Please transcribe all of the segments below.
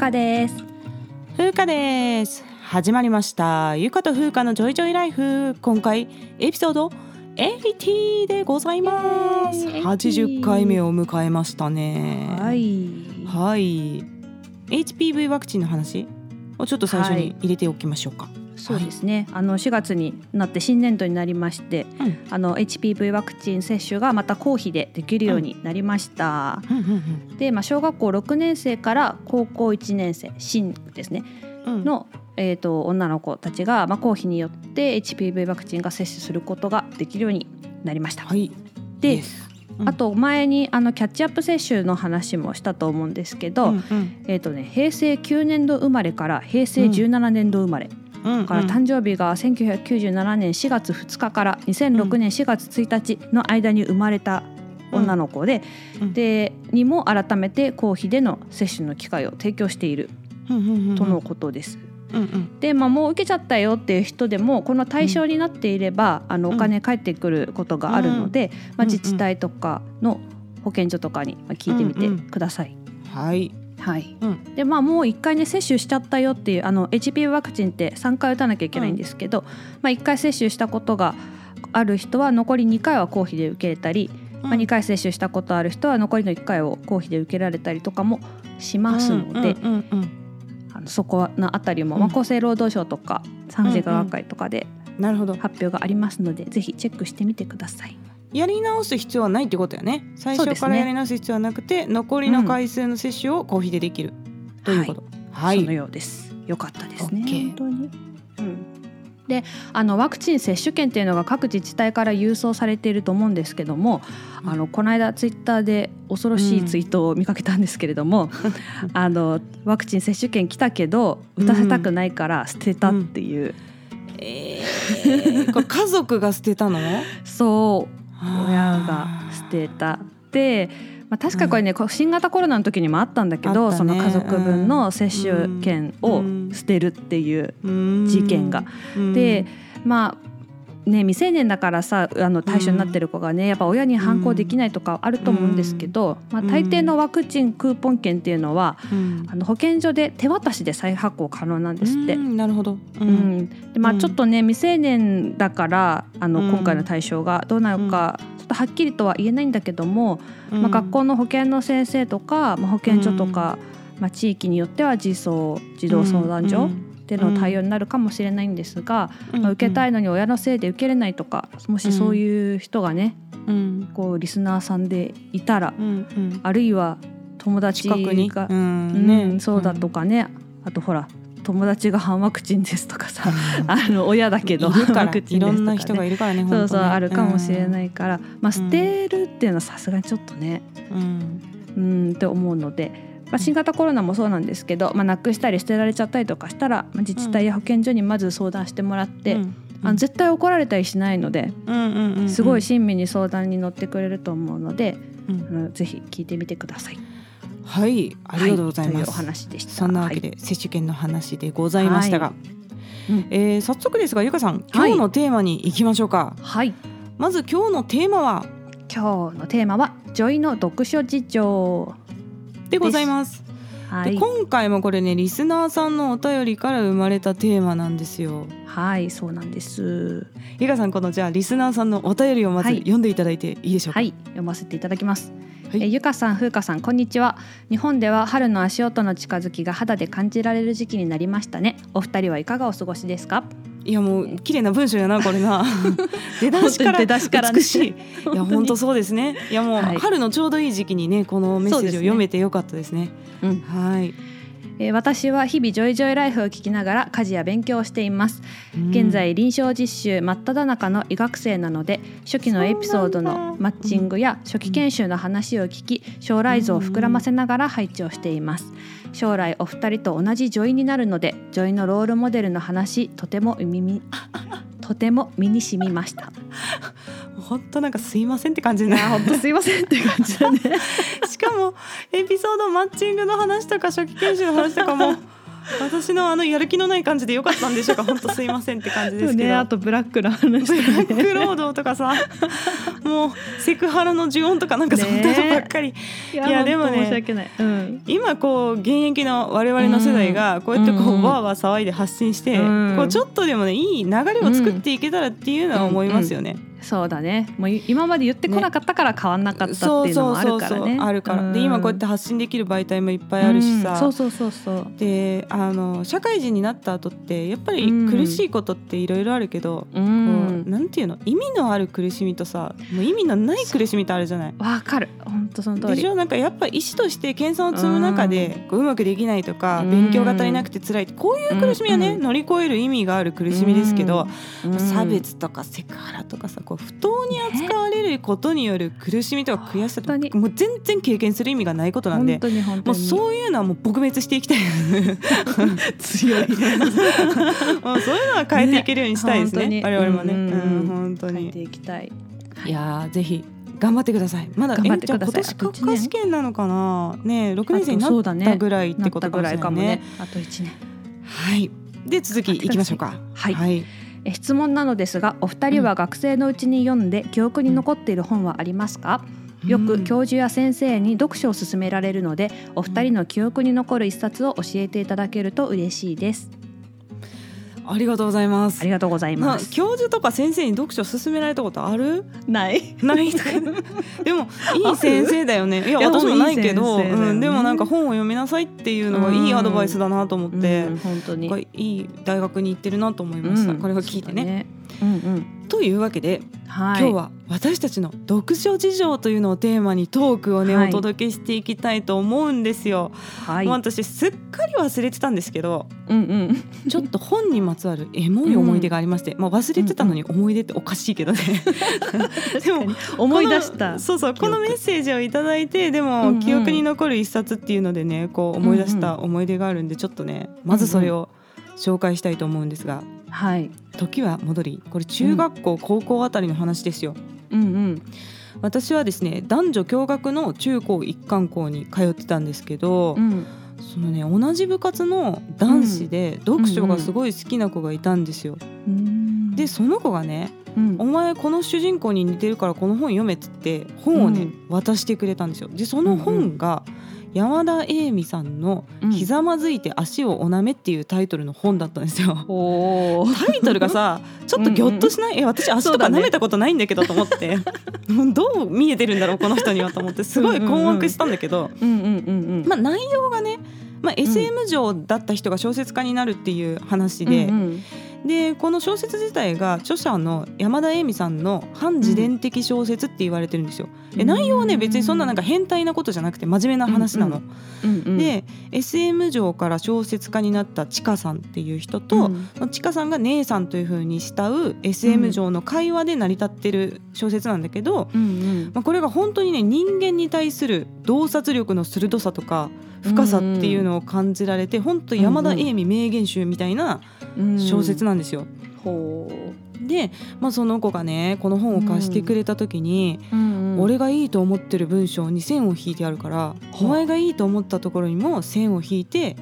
ゆかです。ふうかです。始まりました。ゆかとふうかのジョイジョイライフ。今回エピソード80でございます。イエー。イ80回目を迎えましたね。はい。はい。HPV ワクチンの話をちょっと最初に入れておきましょうか、そうですね、あの4月になって新年度になりましてうん。あの HPV ワクチン接種がまた公費でできるようになりました、うんうんで、まあ、小学校6年生から高校1年生新ですね。うん。うんの、えー、と女の子たちが、まあ、公費によって HPV ワクチンが接種することができるようになりました。はい。で、Yes うん。あと前にあのキャッチアップ接種の話もしたと思うんですけど、うんうん。えーとね、平成9年度生まれから平成17年度生まれ、うんから誕生日が1997年4月2日から2006年4月1日の間に生まれた女の子で,、うん。でにも改めて公費での接種の機会を提供しているうんうんうんうん。とのことです。うんうん。で、まあ、もう受けちゃったよっていう人でもこの対象になっていれば、あのうんお金返ってくることがあるので、まあ、うんうん。自治体とかの保健所とかにまあ聞いてみてください。はいはい。うん。でまあ、もう1回ね接種しちゃったよっていうあの HPV ワクチンって3回打たなきゃいけないんですけど、まあ、1回接種したことがある人は残り2回は公費で受けれたり、まあ、2回接種したことある人は残りの1回を公費で受けられたりとかもしますので、うんうんうんあのそこのあたりも、うん。まあ、厚生労働省とか産生科学会とかでなるほど。発表がありますので、ぜひチェックしてみてください。やり直す必要はないってことやね。最初からやり直す必要はなくて、残りの回数の接種を公費でできる、ということ。はい、そのようです。よかったですね。本当に。うん。で、あのワクチン接種券っていうのが各自治体から郵送されていると思うんですけども、あのこの間ツイッターで恐ろしいツイートを見かけたんですけれども、あのワクチン接種券来たけど打たせたくないから捨てたっていう、えー、これ家族が捨てたの？そう親が捨てたで、まあ、確かこれね、こう新型コロナの時にもあったんだけどね。その家族分の接種券を捨てるっていう事件が。でまあね、未成年だからさあの対象になってる子がね、やっぱ親に反抗できないとかあると思うんですけど、まあ、大抵のワクチンクーポン券っていうのは、うん。あの保健所で手渡しで再発行可能なんですって。うんなるほど、ううん。でまあ、うん。ちょっとね未成年だからあの、うん。今回の対象がどうなるか、ちょっとはっきりとは言えないんだけども、うん。まあ、学校の保健の先生とか、まあ、保健所とか、まあ、地域によっては児相児童相談所での対応になるかもしれないんですが、まあ、受けたいのに親のせいで受けれないとかもしそういう人がね、うん。こうリスナーさんでいたらうんうん。あるいは友達が、うん。うんね。そうだとかね、あとほら友達が反ワクチンですとかさ あの親だけどいるから。ワクチいろンですとか、ね、んな人がいるからねそうそうあるかもしれないから、まあ、捨てるっていうのはさすがにちょっとね。うん。うんって思うので、まあ、新型コロナもそうなんですけど、まあ、なくしたり捨てられちゃったりとかしたら、まあ、自治体や保健所にまず相談してもらって、うん。あの絶対怒られたりしないのですごい親身に相談に乗ってくれると思うので、うん。あのぜひ聞いてみてください。はいありがとうございます、はというお話でした。そんなわけで、接種券の話でございましたが、はい。うんえー早速ですがゆかさん今日のテーマに行きましょうか、はい、はいまず今日のテーマは？今日のテーマは女医の読書事情。でございます、はい、で今回もこれねリスナーさんのお便りから生まれたテーマなんですよ。はい、そうなんです。ゆかさんこのじゃあリスナーさんのお便りをまずはい。読んでいただいていいでしょうか、はい、読ませていただきます。はい。えゆかさん、ふうかさん、こんにちは。日本では春の足音の近づきが肌で感じられる時期になりましたね。お二人はいかがお過ごしですか？いやもう綺麗な文章やなこれな。出だしから美しい。いや本当そうですね。いやもうはい。春のちょうどいい時期にねこのメッセージを読めてよかったですね。うん、はいえー私は日々ジョイジョイライフを聞きながら家事や勉強をしています。現在臨床実習真っ只中の医学生なので初期のエピソードのマッチングや初期研修の話を聞き将来像を膨らませながら拝聴をしています。将来お二人と同じジョイになるのでジョイのロールモデルの話とても耳とても身に染みました。本当なんかすいませんって感じね。本当すいませんって感じだね。しかもエピソードマッチングの話とか初期研修の話とかも 私のあのやる気のない感じでよかったんでしょうか？本当すいませんって感じですけど、ねあとブラックの話ブラとか。ねック労働とかさもうセクハラの呪音とかなんかそんなのばっかり、いいやでもね本当申し訳ない、うん、今こう現役の我々の世代がこうやってこうん。うわーわー騒いで発信してうん。こうちょっとでもねいい流れを作っていけたらっていうのは思いますよね。そうだね。もうい今まで言ってこなかったから変わんなかったっていうのもあるからね。あるから。で今こうやって発信できる媒体もいっぱいあるしさ、うん。そうそうそうそう。であの社会人になった後ってやっぱりうん。苦しいことっていろいろあるけど、うこんうなんていうの？意味のある苦しみとさもう意味のない苦しみってあるじゃない？わかる。本当その通り。でしょ？なんかやっぱ医師として研鑽を積む中でこううまくできないとかうん。勉強が足りなくて辛いこういう苦しみはね、うん。乗り越える意味がある苦しみですけど、うん。差別とかセクハラとかさこう不当に扱われることによる苦しみとか悔しさとかもう全然経験する意味がないことなんでもうそういうのはもう撲滅していきたい。強いもうそういうのは変えていけるようにしたいですねね。我々もね、うん本当に。変えていきたい。いやーぜひ頑張ってください。まだ頑張ってください今年国家試験なのかな？ね6年生になったぐらいってことかもしらいかもね。あと一年。はい。で続きいきましょうか。はい。はい、え質問なのですがお二人は学生のうちに読んで記憶に残っている本はありますか、よく教授や先生に読書を勧められるのでお二人の記憶に残る一冊を教えていただけると嬉しいですありがとうございます。ありがとうございます、教授とか先生に読書を勧められたことある？ない。ない。でもいい先生だよね。いや私もないけどうん、でもなんか本を読みなさいっていうのがいいアドバイスだなと思って、うん本当に。いい大学に行ってるなと思いました、うん。これを聞いてね。そうんうん。というわけで、はい。今日は私たちの読書事情というのをテーマにトークをね、はい。お届けしていきたいと思うんですよ。はい。もう私すっかり忘れてたんですけどうんうん。ちょっと本にまつわる エモい思い出がありまして、まあ、忘れてたのに思い出っておかしいけどね。でも思い出しこたのそうそうこのメッセージをいただいてでうんうもん。記憶に残る一冊っていうのでねこう思い出した思い出があるんでちょっとねまずそれを紹介したいと思うんですがはい。時は戻りこれ中学校、高校あたりの話ですよ。うんうん。私はですね男女共学の中高一貫校に通ってたんですけど、うん。そのね同じ部活の男子で読書がすごい好きな子がいたんですよ。うんでその子がねうん。お前この主人公に似てるからこの本読めっつって本をね、渡してくれたんですよ。でその本が山田栄美さんの「うんひざまずいて足をおなめ」っていうタイトルの本だったんですよ。おー。タイトルがさちょっとギョッとしない、え私足とかそうだね。舐めたことないんだけどと思って、もうどう見えてるんだろうこの人にはと思って。すごい困惑したんだけど、内容がね、まあ、SM 上だった人が小説家になるっていう話で、うんうんでこの小説自体が著者の山田栄美さんの反自伝的小説って言われてるんですよ。で内容はね別にそんななんか変態なことじゃなくて真面目な話なの。うんうんで SM 上から小説家になったちかさんっていう人と、ちかさんが姉さんというふうに慕う SM 上の会話で成り立ってる小説なんだけど、うんうん。まあ、これが本当にね人間に対する洞察力の鋭さとか深さっていうのを感じられて、本当山田栄美名言集みたいなうん小説なんですよ。ほで、まあ、その子がねこの本を貸してくれた時に、う、うんうん。俺がいいと思ってる文章に線を引いてあるから、お前がいいと思ったところにも線を引いて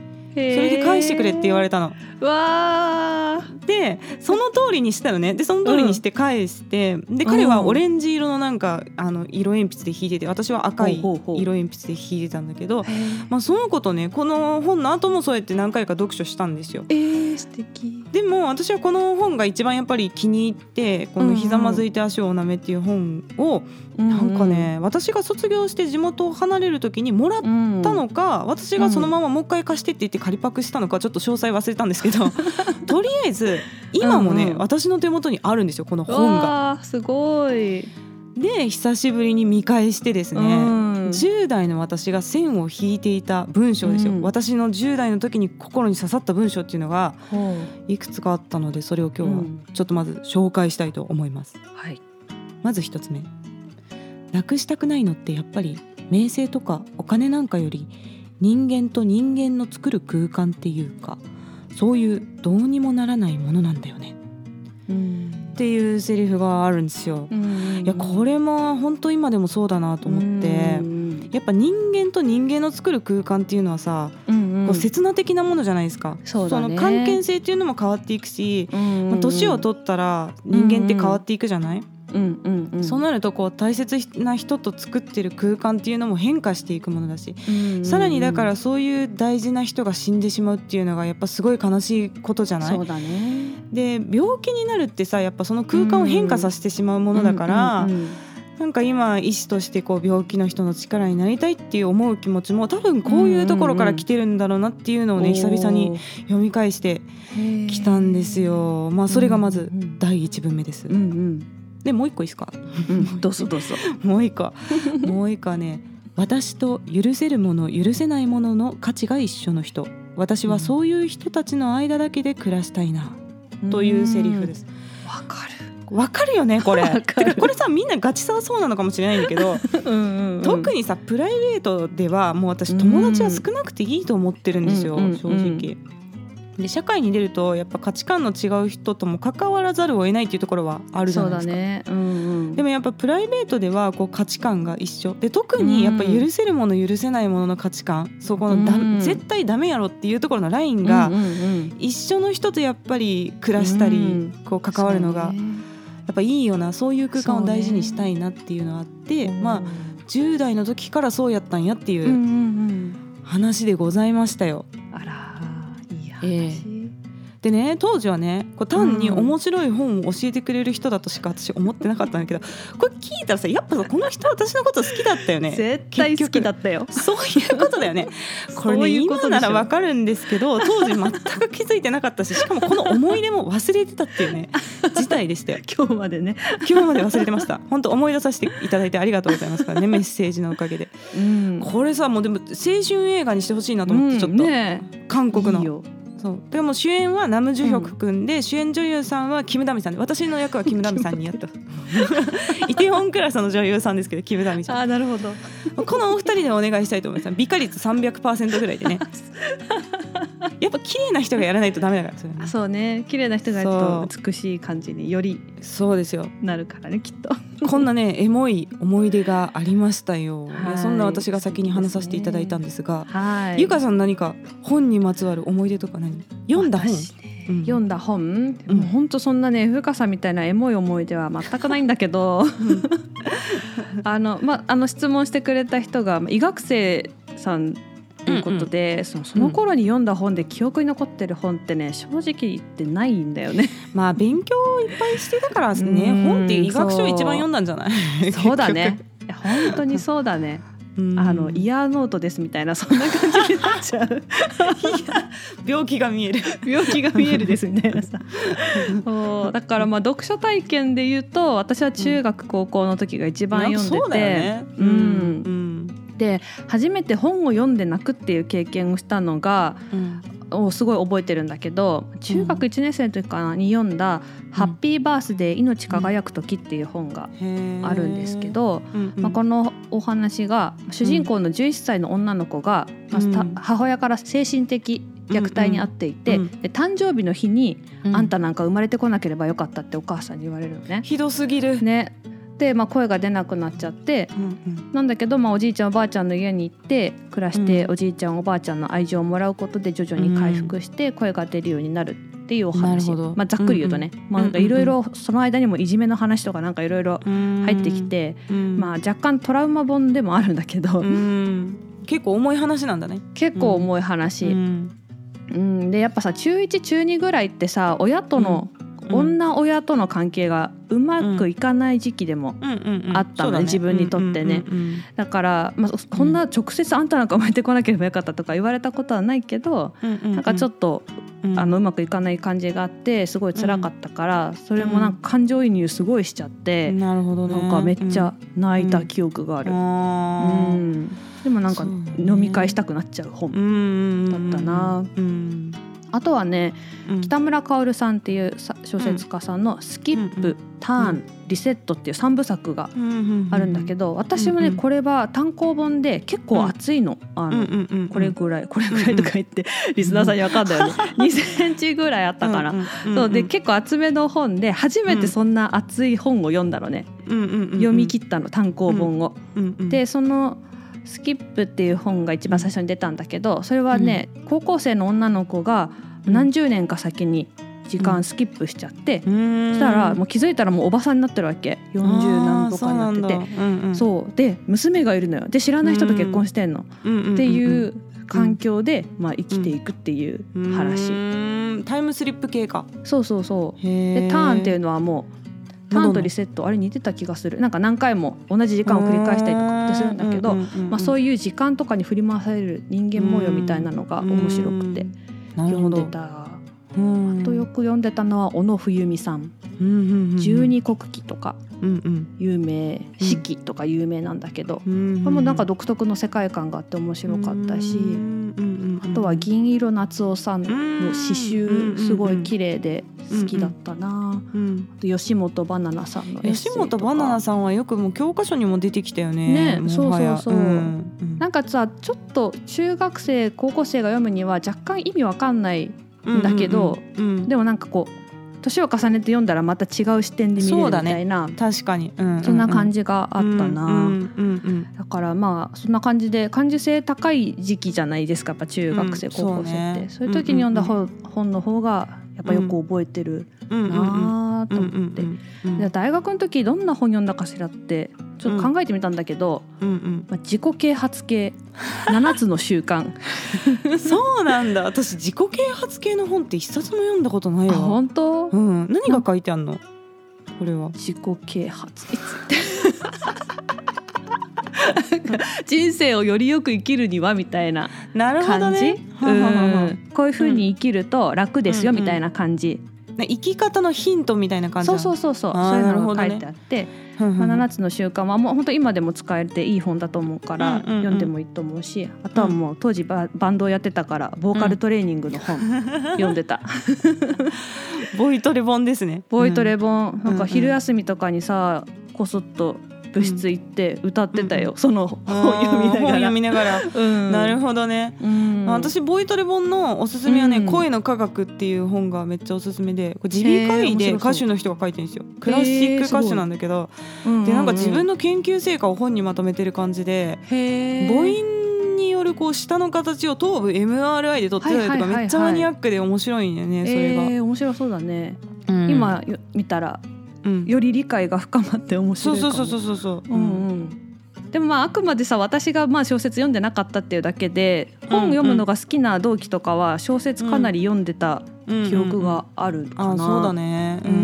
それで返してくれって言われたの。わー。でその通りにしたよね。でその通りにして返して、で彼はオレンジ色のなんかあの色鉛筆で引いてて私は赤い色鉛筆で引いてたんだけど、まあ、その子とねこの本の後もそうやって何回か読書したんですよ。えー、素敵。でも私はこの本が一番やっぱり気に入ってこの「ひざまずいて足をなめ」っていう本をなんかね私が卒業して地元を離れる時にもらっうんたのか私がそのままもう一回貸してって言って仮パクしたのかちょっと詳細忘れたんですけど とりあえず今もね、うんうん。私の手元にあるんですよこの本が。すごい。で久しぶりに見返してですね、うん。10代の私が線を引いていた文章ですよ、うん。私の10代の時に心に刺さった文章っていうのがほいくつかあったのでそれを今日はうん。ちょっとまず紹介したいと思います、うはい。まず一つ目なくしたくないのってやっぱり名声とかお金なんかより人間と人間の作る空間っていうかそういうどうにもならないものなんだよね。うんっていうセリフがあるんですよ。いやこれれも本当今でもそうだなと思ってやっぱ人間と人間の作る空間っていうのはさ、こう刹那的なものじゃないですか。そね。の関係性っていうのも変わっていくし、まあ、年を取ったら人間って変わっていくじゃない、うんうんうんそうなるとこう大切な人と作ってる空間っていうのも変化していくものだし、うんうんうん。さらにだからそういう大事な人が死んでしまうっていうのがやっぱすごい悲しいことじゃない？そうだね。で病気になるってさやっぱその空間を変化させてしまうものだから、うんうんうんなんか今医師としてこう病気の人の力になりたいっていう思う気持ちも多分こういうところから来てるんだろうなっていうのをね久々に読み返してきたんですよ。まあそれがまず第一文目です。うん。うんでもう一個いいですか？うんどうぞどうぞ。もう一個。もう一個はね私と許せるもの許せないものの価値が一緒の人。私はそういう人たちの間だけで暮らしたいなというセリフです。わかる。わかるよねこれ。これさみんなガチさはそうなのかもしれないんだけど、特ににさプライベートではもう私友達は少なくていいと思ってるんですよ、うん。正直。で社会に出るとやっぱ価値観の違う人とも関わらざるを得ないっていうところはあるじゃないですか。だね。うんうん。でもやっぱプライベートではこう価値観が一緒。で特にやっぱ許せるもの許せないものの価値観そこのだ、うん。絶対ダメやろっていうところのラインがうんうんうん。一緒の人とやっぱり暮らしたり、うん。こう関わるのがやっぱいいよな。そういう空間を大事にしたいなっていうのがあって、まあ10代の時からそうやったんやっていう話でございましたよ。あらえでね当時はねこう単に面白い本を教えてくれる人だとしか私思ってなかったんだけどこれ聞いたらさやっぱさこの人私のこと好きだったよね。絶対好きだったよそういうことだよね。これねそういうことでしょ今ならわかるんですけど当時全く気づいてなかったししかもこの思い出も忘れてたっていうね 事態でしたよ。今日までね、今日まで忘れてました。本当思い出させていただいてありがとうございますからね メッセージのおかげで。うんこれさもうでも青春映画にしてほしいなと思ってちょっと、ね韓国のいいよそう。でも主演はナム・ジュヒョク君で、主演女優さんはキム・ダミさん。で私の役はキム・ダミさんにやった。イテウォンクラスの女優さんですけどキム・ダミさん。あなるほど。このお二人でお願いしたいと思います。美化率300%ぐらいでね。やっぱ綺麗な人がやらないとダメだからそれね。あそうね。綺麗な人がやると美しい感じによりそうですよ。なるからねきっとこんなね エモい思い出がありましたよ、はい。そんな私が先に話させていただいたんですがはい。ゆかさん何か本にまつわる思い出とか何？読んだ本、うん。読んだ本、うん。もう本当そんなね深さみたいなエモい思い出は全くないんだけど。あのまあの質問してくれた人がまあ医学生さんということで、そのその頃に読んだ本で記憶に残ってる本ってね正直言ってないんだよね。まあ勉強いっぱいしてたからね。うん。本って医学書を一番読んだんじゃない？そう。だね。本当にそうだね。あのイヤーノートですみたいなそんな感じになっちゃう。病気が見える。病気が見えるですみたいなさ。そう。だからまあ読書体験で言うと私は中学高校の時が一番読んでて、そうだよね。うん。うんで初めて本を読んで泣くっていう経験をしたのがうん。をすごい覚えてるんだけど中学1年生の時かなに読んだ「ハッピーバースデー命輝く時」っていう本があるんですけど、まあ、このお話が主人公の11歳の女の子が、母親から精神的虐待に遭っていて、うん。うんで誕生日の日に、うん。あんたなんか生まれてこなければよかったってお母さんに言われるのね。ひどすぎる、ね。で、まあ、声が出なくなっちゃってうんうん。なんだけど、まあ、おじいちゃんおばあちゃんの家に行って暮らして、うん。おじいちゃんおばあちゃんの愛情をもらうことで徐々に回復して声が出るようになるっていうお話、まあ、ざっくり言うとね、まあ、なんかいろいろその間にもいじめの話とかなんかいろいろ入ってきて、うん。まあ、若干トラウマ本でもあるんだけど、うん。結構重い話なんだね。結構重い話、うん。うん。でやっぱさ中1中2ぐらいってさ親との、うん女親との関係がうまくいかない時期でも、あったのね。自分にとってね。だから、まあ、こんな直接あんたなんか生まれてこなければよかったとか言われたことはないけど、うなんかちょっとうん。あのうまくいかない感じがあってすごい辛かったから、それもなんか感情移入すごいしちゃって、なるほどね。なんかめっちゃ泣いた記憶がある。あうー。ん。でもなんか飲み会したくなっちゃう本、うん。だったな。うんあとはねうん。北村薫さんっていうさ小説家さんの「スキップ」うんターン」リセット」っていう3部作がうんあるんだけど私もねこれは単行本で結構厚いの。あうんのこれぐらいこれぐらいとか言ってリスナーさんに分かんないよね。2センチぐらいあったから。そうで結構厚めの本で初めてそんな厚い本を読んだのね、読み切ったの単行本を。でその「スキップ」っていう本が一番最初に出たんだけどそれはね、高校生の女の子が何十年か先に時間スキップしちゃって、そそしたらもう気づいたらもうおばさんになってるわけ。40何とかになって。て。てそうで娘がいるのよ。で知らない人と結婚してんの、っていう環境で、まあ、生きていくっていう話、話タイムスリップ系か。そうそうそう。ででターンっていうのはもうターンとリセットあれ似てた気がする。なんか何回も同じ時間を繰り返したりとかってするんだけど、まあ、そういいう時間とかに振り回される人間模様みたいなのが面白くて読んでた。あとよく読んでたのは小野冬美さん「十二国旗」とか有名「四季」とか有名なんだけど、これもなんか独特の世界観があって面白かったし、あとは銀色夏夫さんの刺繍すごい綺麗で好きだったな、あと吉本バナナさんのエッセイ吉とか。本バナナさんはよくもう教科書にも出てきたよね。ねそうそうそう。うんなんかさちょっと中学生高校生が読むには若干意味わかんないんだけど、うんうん。うんでもなんかこう年を重ねて読んだらまた違う視点で見れるみたいな。確かに、うんそんな感じじがあったな、うんうんうん。だからまあそんな感じで感受性高い時期じゃないですかやっぱ中学生、うん高校生って。そね。そうういう時に読んだ本,、本の方がやっぱよく覚えてるうんうんうんなあと思って、大学の時どんな本読んだかしらってちょっと考えてみたんだけど、うんうん。まあ、自己啓発系。7つの習慣。う んそうなんだ。私自己啓発系の本って一冊も読んだことないあわ本当、うん。何が書いてあんの？これは。自己啓発。人生をよりよく生きるにはみたいななるほど感じ、ねこういうふうに生きると楽ですようんみたいな感じ、ね生き方のヒントみたいな感じそうそううそう。そうそういうのが書いてあって、んまあ、7つの習慣はもう本当今でも使えていい本だと思うから読んでもいいと思うしあとはもう当時ババンドをやってたからボーカルトレーニングの本読んでた、ボイトレ本ですね。ボイトレ本、なんか昼休みとかにさこそっと部室行って歌ってたよ、その本読みながら。本読みながら。うん。なるほどね。うん。私ボイトレ本のおすすめはね、うん。声の科学っていう本がめっちゃおすすめで耳鼻科医で歌手の人が書いてるんですよ。クラシック歌手なんだけど、うんでなんか自分のの研究成果を本にまとめてる感じで、母音によるこう舌の形を頭部 MRI で撮ってたりとかめっちゃマニアックで面白いんだよねそれが、えー、面白そうだね、うん。今よ見たら。うんより理解が深まって面白いかも。そうそうそうそうそう。そう、うんうん。でもまああくまでさ私がまあ小説読んでなかったっていうだけで本読むのが好きな同期とかは小説かなり読んでた記憶があるかな。あそうだね。うんう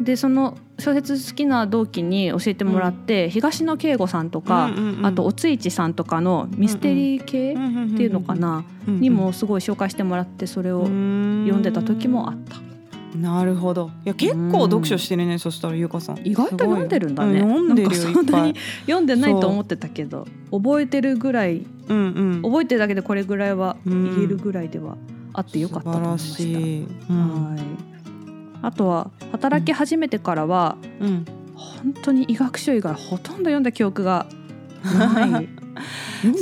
ん。でその小説好きな同期に教えてもらって、東野圭吾さんとか、うんうんうん。あとおついちさんとかのミステリー系っっていうのかな、にもすごい紹介してもらってそれを読んでた時もあった。なるほど。いや結構読書してるねそしたらゆかさん。意外と読んでるんだね。うん読んでるそんなに 読んでないと思ってたけど覚えてるぐらいうんうん。覚えてるだけでこれぐらいはうん。言えるぐらいではあってよかったと思いました。素晴らしい、うんはい。あとは働き始めてからはうん、本当に医学書以外ほとんど読んだ記憶がない。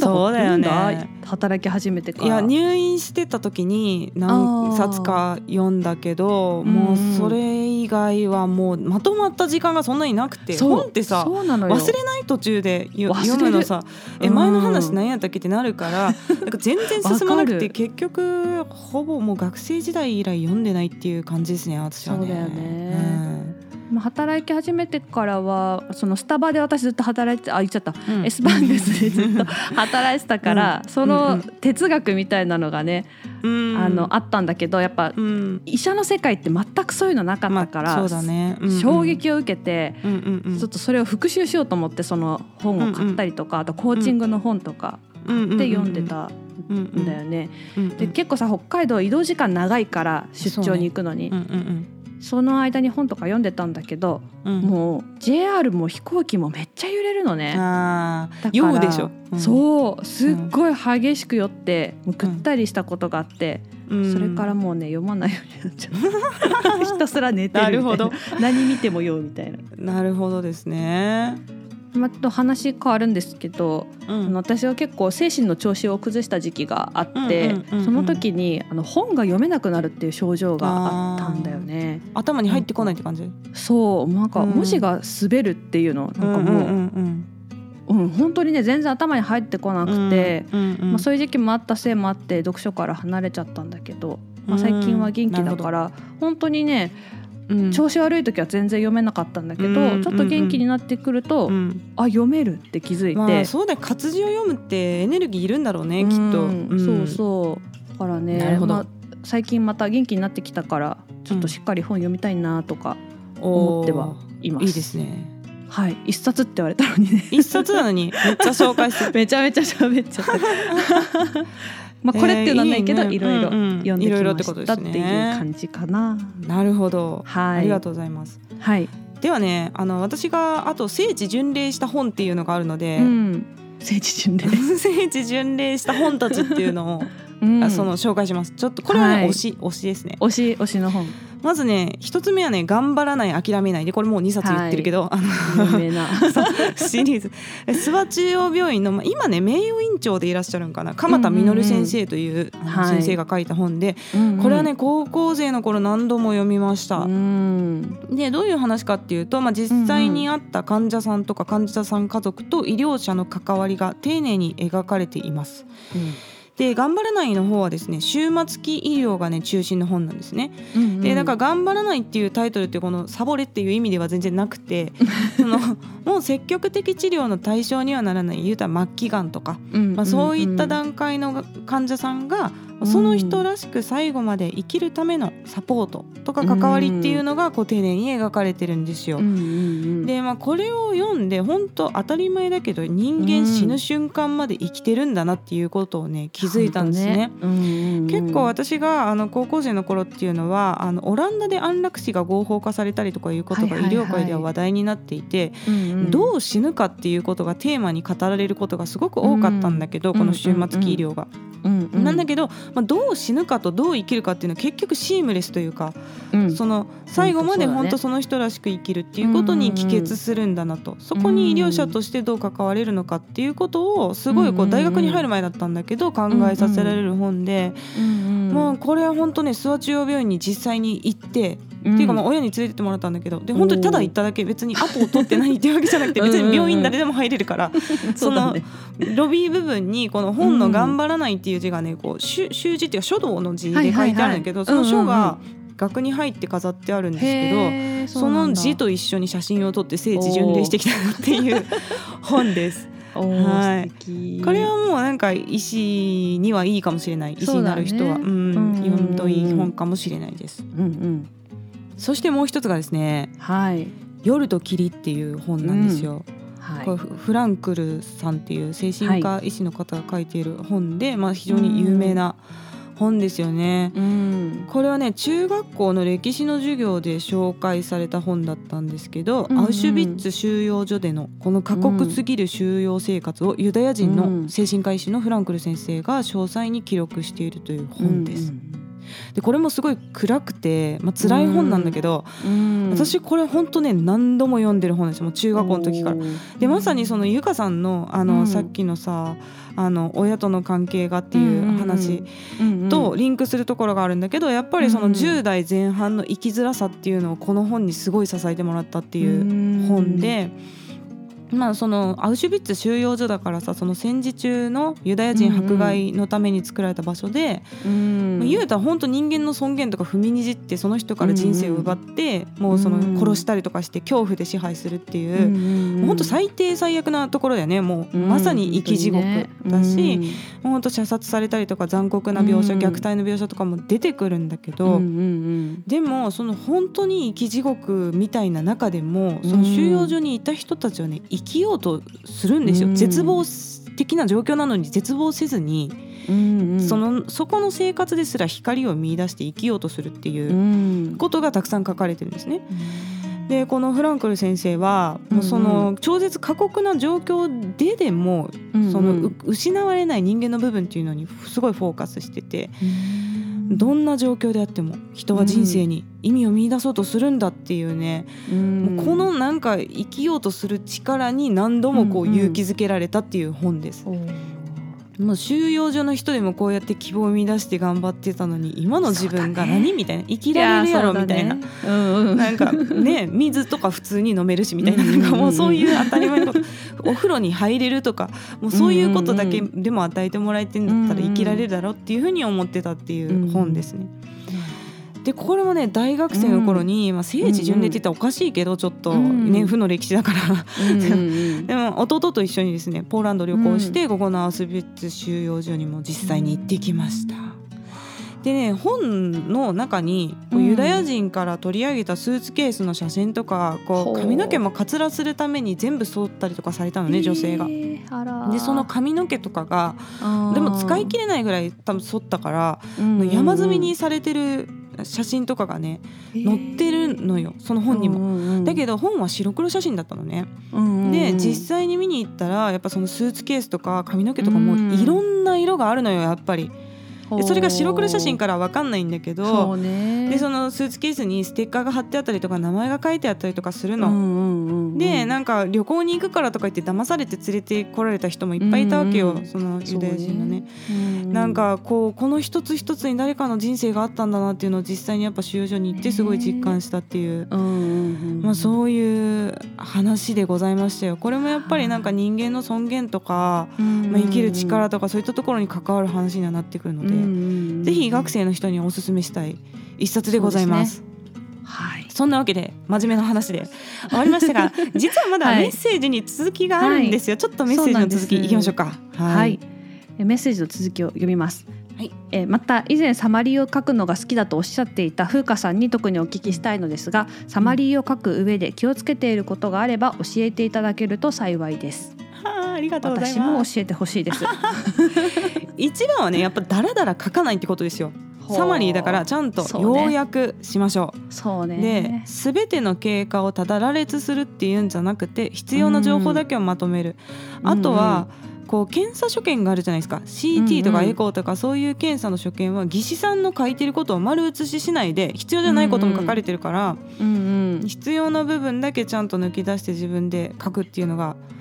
そうだよね。働き始めてから。いや入院してた時に何冊か読んだけどもうそれ以外はもうまとまった時間がそんなになくて本ってさ。忘れない途中で読むのさえうん。前の話何やったっけってなるからなんか全然進まなくて結局ほぼもう学生時代以来読んでないっていう感じですね私はね。そうだよねまあ働き始めてからはそのスタバで私ずっと働いてあ言っちゃった。うん。うんエスバングスでずっと。働いてたから、うん。その哲学みたいなのがね、うん。あのあったんだけどやっぱうん。医者の世界って全くそういうのなかったから、まあそうだね、うんうん。衝撃を受けて、うんうんうん。ちょっとそれを復習しようと思ってその本を買ったりとか、あとコーチングの本とかで読んでたんだよね。で結構さ北海道移動時間長いから出張に行くのに。その間に本とか読んでたんだけど、うん、もう JR も飛行機もめっちゃ揺れるのね。あ酔うでしょ、うん、そうすっごい激しく酔ってぐったりしたことがあって、うん、それからもうね読まないようになっちゃう ひたすら寝てるなるほど。何見ても酔うみたいな。なるほどですね。まと話変わるんですけど、うん、私は結構精神の調子を崩した時期があって、その時にあの本が読めなくなるっていう症状があったんだよね。頭に入ってこないって感じ、そう。なんか文字が滑るっていうの、なんかもう。うんうん、本当にね全然頭に入ってこなくて、まあ、そういう時期もあったせいもあって読書から離れちゃったんだけど、まあ、最近は元気だから本当にねうん、調子悪い時は全然読めなかったんだけど、うん、ちょっと元気になってくると、うん、あ読めるって気づいて、まあ、そうだよ活字を読むってエネルギーいるんだろうねきっと、そうそう。だからね、まあ、最近また元気になってきたからちょっとしっかり本読みたいなとか思ってはいます、いいですね。はい。一冊って言われたのにね。一冊なのにめっちゃ紹介して めちゃめちゃ喋っちゃったまあこれっていうのはないけど、いろいろ読んできましたっていう感じかな。なるほど、はい、ありがとうございます。はい。ではねあの私があと聖地巡礼した本っていうのがあるので、うん、聖地巡礼。聖地巡礼した本たちっていうのを、うん、その紹介します。ちょっとこれはね、はい、推し推しですね。推し推しの本。まずね一つ目はね「頑張らない諦めない」でこれもう2冊言ってるけど、はい、有名な。シリーズ。諏訪中央病院の今ね名誉院長でいらっしゃるんかな。鎌田実先生という先生が書いた本で、はい、これはね高校生の頃何度も読みました。でどういう話かっていうと、まあ、実際にあった患者さんとか患者さん家族と医療者の関わりが丁寧に描かれています。うんで頑張らないの方はですね終末期医療がね中心の本なんですね。うんうん、でだから頑張らないっていうタイトルってこのサボれっていう意味では全然なくて そのもう積極的治療の対象にはならない言うたら末期がんとか、うんうんうん、まあ、そういった段階の患者さんがその人らしく最後まで生きるためのサポートとか関わりっていうのがこう丁寧に描かれてるんですよ。でまあこれを読んで本当当たり前だけど人間死ぬ瞬間まで生きてるんだなっていうことをね気づいたんですね。結構私があの高校生の頃っていうのはあのオランダで安楽死が合法化されたりとかいうことが医療界では話題になっていて、どう死ぬかっていうことがテーマに語られることがすごく多かったんだけど、この終末期医療が。なんだけどまあ、どう死ぬかとどう生きるかっていうのは結局シームレスというか、うん、その最後まで本当その人らしく生きるっていうことに帰結するんだなと、そこに医療者としてどう関われるのかっていうことをすごいこう大学に入る前だったん。だけど考えさせられる本で、もうこれは本当ね諏訪中央病院に実際に行ってっていうかまあ親に連れてってもらったんだけどで本当にただ行っただけ別にアポを取ってないっていうわけじゃなくて 別に病院誰でも入れるから そのロビー部分にこの本の「頑張らない」っていう字がねこう習字っていうか書道の字で書いてあるんだけどその書が額に入って飾ってあるんですけどその字と一緒に写真を撮って聖地巡礼してきたっていう本です。はい、これはもうなんか医師にはいいかもしれない医師になる人はう、ね、うん読むとい。い本かもしれないです。うんうんそしてもう一つがですね「はい、夜と霧」っていう本なんですよ。うん。はい、これフランクルさんっていう精神科医師の方が書いている本で、はい、まあ、非常に有名な本ですよね、うん、これはね中学校の歴史の授業で紹介された本だったんですけど、うんうん、アウシュビッツ収容所でのこの過酷すぎる収容生活をユダヤ人の精神科医師のフランクル先生が詳細に記録しているという本です。うんうんでこれもすごい暗くて、まあ辛い本なんだけど、うん、私これ本当ね何度も読んでる本ですもう中学校の時から。でまさにそのゆかさんのあの、うん、さっきのさあの親との関係がっていう話とリンクするところがあるんだけどやっぱりその10代前半の生きづらさっていうのをこの本にすごい支えてもらったっていう本で。まあ、そのアウシュビッツ収容所だからさその戦時中のユダヤ人迫害のために作られた場所で、うん、まあ、言うたら本当人間の尊厳とか踏みにじってその人から人生を奪って、うん、もうその殺したりとかして恐怖で支配するっていう、うん、本当最低最悪なところだよねもう、まさに生き地獄だし、うん、本当射殺されたりとか残酷な描写、虐待の描写とかも出てくるんだけど、でもその本当に生き地獄みたいな中でもその収容所にいた人たちはね生きようとするんですよ、絶望的な状況なのに絶望せずに、うんうん。そのそこの生活ですら光を見出して生きようとするっていううん。ことがたくさん書かれてるんですね。でこのフランクル先生はもうそうんの超絶過酷な状況ででもうんそのう失われない人間の部分っていうのにすごいフォーカスしててどんな状況であっても人は人生に意味を見出そうとするんだっていうね、もうこのなんか生きようとする力に何度もこううんうん勇気づけられたっていう本です。おーもう収容所の人でもこうやって希望を見出して頑張ってたのに今の自分がそうだね何みたいな生きられるやろみたいな。ね。うんうん。なんかね水とか普通に飲めるしみたいななんかもうそういう当たり前のこと。お風呂に入れるとかもうそういうことだけでも与えてもらえてんだったら生きられるだろうっていうふうに思ってたっていう本ですね。でこれもね大学生の頃に、まあ、聖地巡礼って言ったらおかしいけどちょっとうんね負の歴史だから。うんうんうん。でも弟と一緒にですねポーランド旅行して、ここのアウスビッツ収容所にも実際に行ってきました。でね本の中にこううん。ユダヤ人から取り上げたスーツケースの写真とかこほう。う髪の毛もかつらするために全部剃ったりとかされたのね女性が。え。ーでその髪の毛とかがでも使い切れないぐらい多分剃ったからうんうん山積みにされてる写真とかがね載ってるのよその本にも。もだけど本は白黒写真だったのね。どで実際に見に行ったらやっぱそのスーツケースとか髪の毛とかもいろんな色があるのよやっぱり。でそれが白黒写真からは分かんないんだけそどうねでそのスーツケースにステッカーが貼ってあったりとか名前が書いてあったりとかするの。うんうんうんうんでなんか旅行に行くからとか言って騙されて連れてこられた人もいっぱいいたわけよ、うんうんそのユダヤ人のね。うなんかこうこの一つ一つに誰かの人生があったんだなっていうのを実際にやっぱ収容所に行ってすごい実感したっていう。うんうんうんまあ、そういう話でございましたよ。これもやっぱりなんか人間の尊厳とか、うんまあ、生きる力とかそういったところに関わる話にはなってくるので、うんうんうん。ぜひ学生の人におすすめしたい。一冊でございます。はい。そんなわけで真面目な話で終わりましたが 実はまだはい。メッセージに続きがあるんですよ、ちょっとメッセージの続きいきましょうか。はい、えメッセージの続きを読みます。はい。えーまた以前サマリーを書くのが好きだとおっしゃっていた風花さんに特にお聞きしたいのですがサマリーを書く上で気をつけていることがあれば教えていただけると幸いです。はあありがとうござい私ます。も教えてほしいです。一番はねやっぱダラダラ書かないってことですよ。サマリーだからちゃんと要約しましょう。そうでね全ての経過をただ羅列するっていうんじゃなくて必要な情報だけをまとめる、うん。あとは、こう検査所見があるじゃないですか。CT とかエコーとかそういう検査の所見は技師さんの書いてることを丸写ししないで必要じゃないことも書かれてるから、うん必要な部分だけちゃんと抜き出して自分で書くっていうのがうん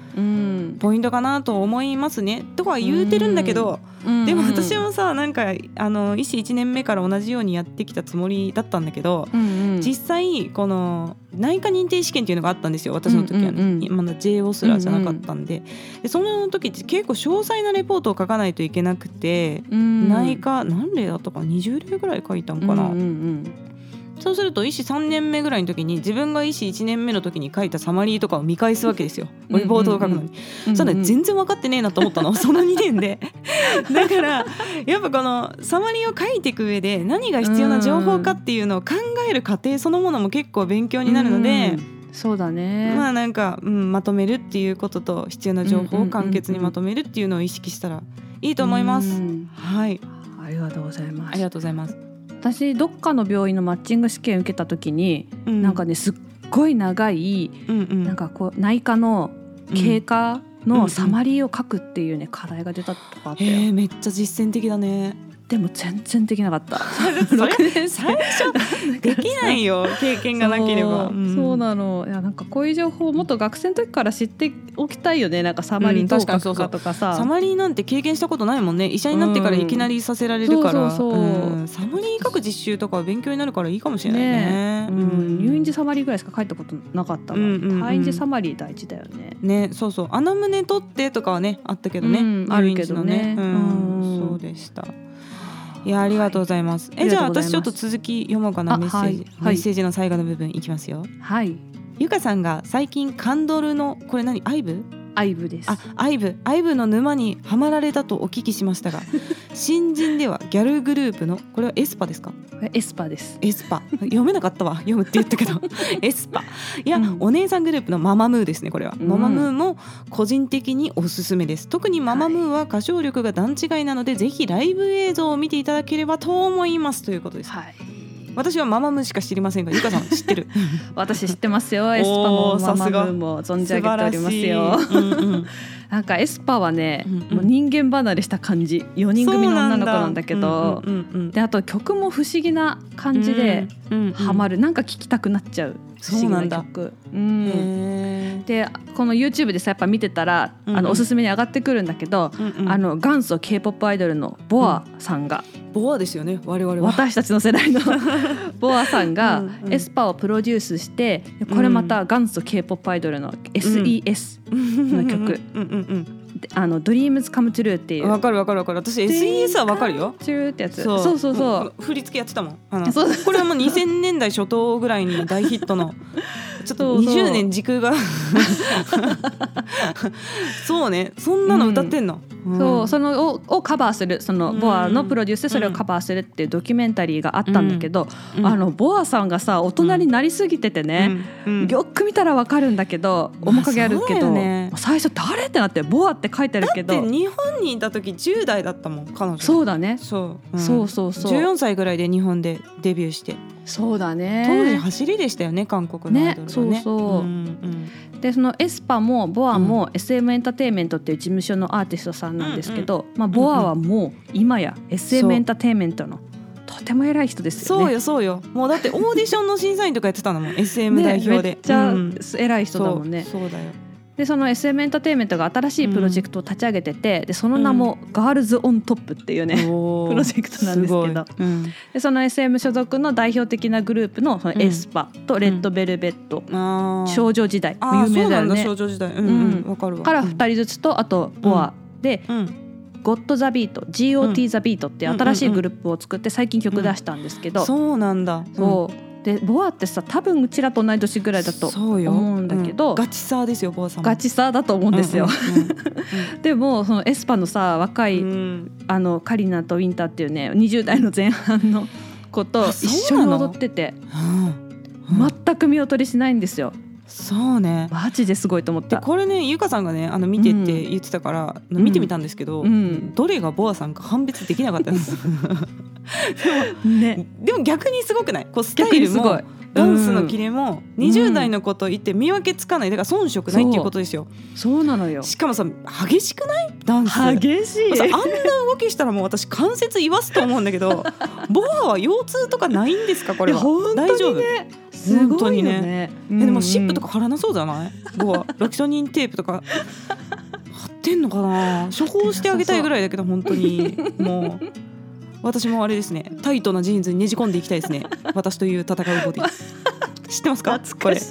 ポイントかなと思いますね。とかは言うてるんだけど、うん。でも私もさなんかあの医師1年目から同じようにやってきたつもりだったんだけど、うんうん。実際この内科認定試験っていうのがあったんですよ私の時はね、うんうんうん。まだ JO すらじゃなかったんで,、でその時って結構詳細なレポートを書かないといけなくて、うん。内科何例だったかな？20例ぐらい書いたんかな、うんうんそうすると医師3年目ぐらいの時に自分が医師1年目の時に書いたサマリーとかを見返すわけですよ。うんレポートを書くのに。うんそうだね全然分かってねえなと思ったの。その2年で。だからやっぱこのサマリーを書いていく上で何が必要な情報かっていうのを考える過程そのものも結構勉強になるので、うんそうだね。まあなんか、うん、まとめるっていうことと必要な情報を簡潔にまとめるっていうのを意識したらいいと思います。うん。はい、ありがとうございます。ありがとうございます。私どっかの病院のマッチング試験受けた時に、うん。なんかねすっごい長い、うんうん、なんかこう内科の経過のサマリーを書くっていうね課題が出たとかあったよ、へえめっちゃ実践的だね。でも全然できなかった。最初できないよ 経験がなければ。そう,、そうなの。いやなんかこういう情報をもっと学生の時から知っておきたいよね。なんかサマリーどう書くかとかさ、サマリーなんて経験したことないもんね。医者になってからいきなりさせられるから、サマリー書く実習とかは勉強になるからいいかもしれないね。ねうん、入院時サマリーぐらいしか書いたことなかったわ、うんうんうん。退院時サマリー大事だよね。ねそうそう。アナムネ取ってとかはねあったけどね、うんあるけどね。入院時のうん。うん。そうでしたいやありがとうございます、はい。えじゃあ私ちょっと続き読もうかな。あメッセージ、はいはい。メッセージの最後の部分いきますよ。はい。ゆかさんが最近韓ドルのこれ何？アイブ？アイブですあアイブ。アイブの沼にはまられたとお聞きしましたが 新人ではガールグループのこれはエスパですか？エスパです。エスパ。読めなかったわ。読むって言ったけど。エスパ。いや、うん。お姉さんグループのママムーですねこれは、うん。ママムーも個人的におすすめです。特にママムーは歌唱力が段違いなので、ぜひライブ映像を見ていただければと思います。ということです、はい私はママムーしか知りませんがゆかさん知ってる？私知ってますよ。エスパもママムーも存じ上げておりますよ。うんうん。なんかエスパはね、うんうん。もう人間離れした感じ。4人組の女の子なんだけど。そううんうんうんであと曲も不思議な感じでうんうんうんハマる、なんか聴きたくなっちゃう不思議な曲。うん。でこの YouTube でさやっぱ見てたら、うん。うんあのおすすめに上がってくるんだけど、うんうん。あの元祖 k p o p アイドルのボアさんが、ボアですよね我々は。私たちの世代の ボアさんがうんうん。エスパをプロデュースしてでこれまた元祖 k p o p アイドルの SES、の曲うんうんであの「Dreams Come True」っていう。うんわかるわかるわかる。私 SES はわかるよ。チューってやつ。そう。そうそうも振り付けやってたもん。あのそうこれはもう2000年代初頭ぐらいに大ヒットの ちょっとそうそう。20年時空が。そうね。そんなの歌ってんの、んそうそのををカバーするそのうん。ボアのプロデュースでそれをカバーするっていうドキュメンタリーがあったんだけど、うん。あのボアさんがさ大人になりすぎててね、うん。うん。よく見たらわかるんだけど面影あるけど、よね。最初誰ってなってボアって書いてあるけどで日本にいた時10代だったもん彼女。そうだね。そう、ん。そうそうそう。14歳ぐらいで日本でデビューしてそうだね。当時走りでしたよね韓国のアイドルはね。ねそうそう。んんでそのエスパもボアも SM エンターテインメントっていう事務所のアーティストさんなんですけど、まあ、ボアはもう今や SM エンターテインメントのとても偉い人ですよね。そうよそうよ。もうだってオーディションの審査員とかやってたのもん SM 代表で、ねめっちゃうん。偉い人だもんね。そうそうだよでその SM エンターテインメントが新しいプロジェクトを立ち上げてて、でその名も「ガールズ・オン・トップ」っていうね、おー。プロジェクトなんですけど。うん。でその SM 所属の代表的なグループのそのエスパとレッドベルベット、少女時代。有名だよね。少女時代。うんかるわ。から2人ずつとあとボア、でうん「ゴッド・ザ・ビート」「GOT・ ザ・ビート」って新しいグループを作って最近曲出したんですけど、そうなんだ。そうでボアってさ多分うちらと同い年ぐらいだと思うんだけどうん。ガチサーですよボアさんも。ガチさだと思うんですよ。うん でもそのエスパのさ若い、うん。うんあのカリナとウィンターっていうね20代の前半の子とあ一緒に踊ってて全く見劣りしないんですよ。そうね。マジですごいと思った。でこれねゆかさんがねあの見てって言ってたから、ん見てみたんですけど、うん。どれがボアさんか判別できなかったです ね、でも逆にすごくない？こうスタイル逆にすごい。も。ダンスのキレもうん。20代の子といって見分けつかない。だから遜色ないっていうことですよ。そうなのよ。しかもさ激しくない？ダンス。激しい。さあんな動きしたらもう私関節言わすと思うんだけど ボアは腰痛とかないんですか？これは。ね大丈夫？すごいよね。えでも湿布とか貼らなそうじゃない？ボア。ロキソニンテープとか。貼ってんのかな？処方してあげたいぐらいだけど本当に。もう私もあれですねタイトなジーンズにねじ込んでいきたいですね。私という戦うボディ。知ってますか？これ。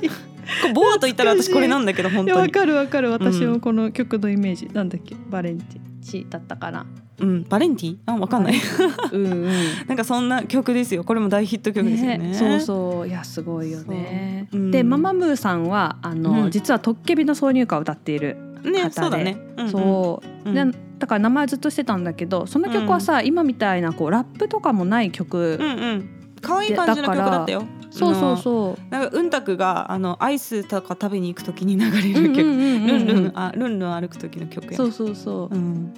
ボアと言ったら私これなんだけど本当に。かるわかる。私うん。もこの曲のイメージ、なんだっけ？バレンティチだったかな。うん。バレンティあわかんない。うんうん。なんかそんな曲ですよ。これも大ヒット曲ですよね。そうそう。いやすごいよね。そう。うん。でママムーさんはあの、うん。実はトッケビの挿入歌を歌っている方で、ねそうだね、うんうん。そう、うん。でだから名前ずっとしてたんだけどその曲はさ、今みたいなこうラップとかもない曲、うんうん。可愛い感じの曲だったよ。そうそうそう。うなんかうんたくがあのアイスとか食べに行くときに流れる曲、うんうんうんうんルンルンあルンルン歩く時の曲や。そうそうそう。う。ん。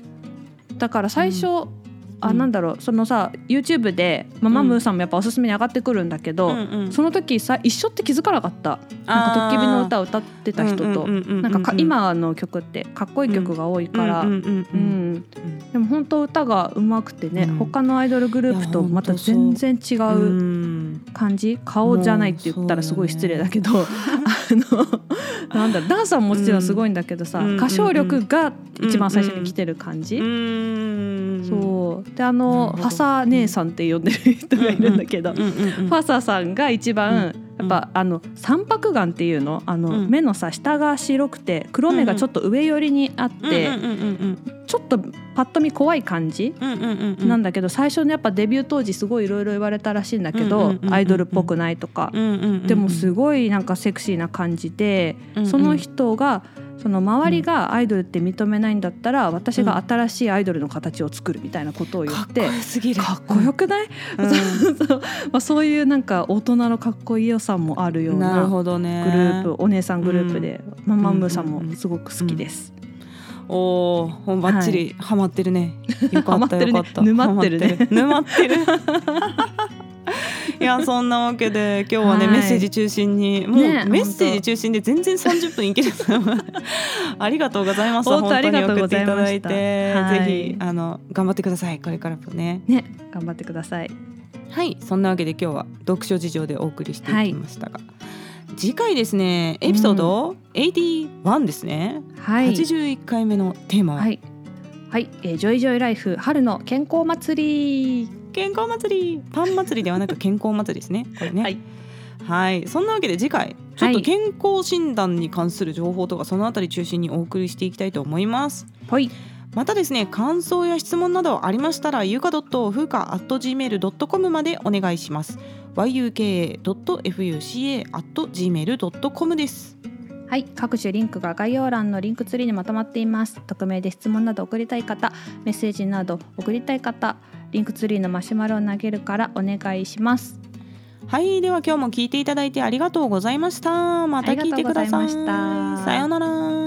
だから最初、あうんなんだろう。そのさ YouTube でママムーさんもやっぱおすすめに上がってくるんだけど、うんうん。その時さ一緒って気づかなかった。なんかトッケビの歌を歌ってた人と、なんかか今の曲ってかっこいい曲が多いから、でも本当歌が上手くてね、うん他のアイドルグループとまた全然違ううん感じ顔じゃないって言ったらすごい失礼だけど、あのなんだろうダンスはもちろんすごいんだけどさ、うん歌唱力が一番最初に来てる感じ、うんそうであのファサー姉さんって呼んでる人がいるんだけど、ファサさんが一番、うんやっぱあの三白眼っていうのあの、うん。目のさ下が白くて黒目がちょっと上寄りにあって、ちょっとパッと見怖い感じ、うんうんうんうん。なんだけど最初のやっぱデビュー当時すごいいろいろ言われたらしいんだけど、うんうんうんうん。アイドルっぽくないとか、うんうんうんうんでもすごいなんかセクシーな感じで、うんうんその人がその周りがアイドルって認めないんだったら、私が新しいアイドルの形を作るみたいなことを言って、かっこよすぎる。かっこよくない、うん。そうまあ、そういうなんか大人のかっこいい良さもあるようなグループお姉さんグループで、ママムーさんうんうんうんもすごく好きです。おお、もうバッチリハマってるね。よかったよかった。沼ってるね。沼ってる。いやそんなわけで今日はね、はい。メッセージ中心にもうねメッセージ中心で全然30分いける。ありがとうございます。本当にありがとうご送っていた。ざいましただいて、はい。ぜひあの頑張ってください。これからもね。ね頑張ってください。はい。そんなわけで今日は読書事情でお送りしていきましたが、次回ですねエピソード81ですね、はい、81回目のテーマ。は、はい。はい、えージョイジョイライフ春の健康祭り。健康祭り。パン祭りではなく健康祭りですね。これね。はい。はい。そんなわけで次回ちょっと健康診断に関する情報とかそのあたり中心にお送りしていきたいと思います。はいまたですね感想や質問などありましたらゆか .fuka.gmail.com までお願いします。yuka.fuca.gmail.com です。はい、各種リンクが概要欄のリンクツリーにまとまっています。匿名で質問など送りたい方、メッセージなど送りたい方、リンクツリーのマシュマロを投げるからお願いします。はいでは今日も聞いていただいてありがとうございました。また聞いてください。さようなら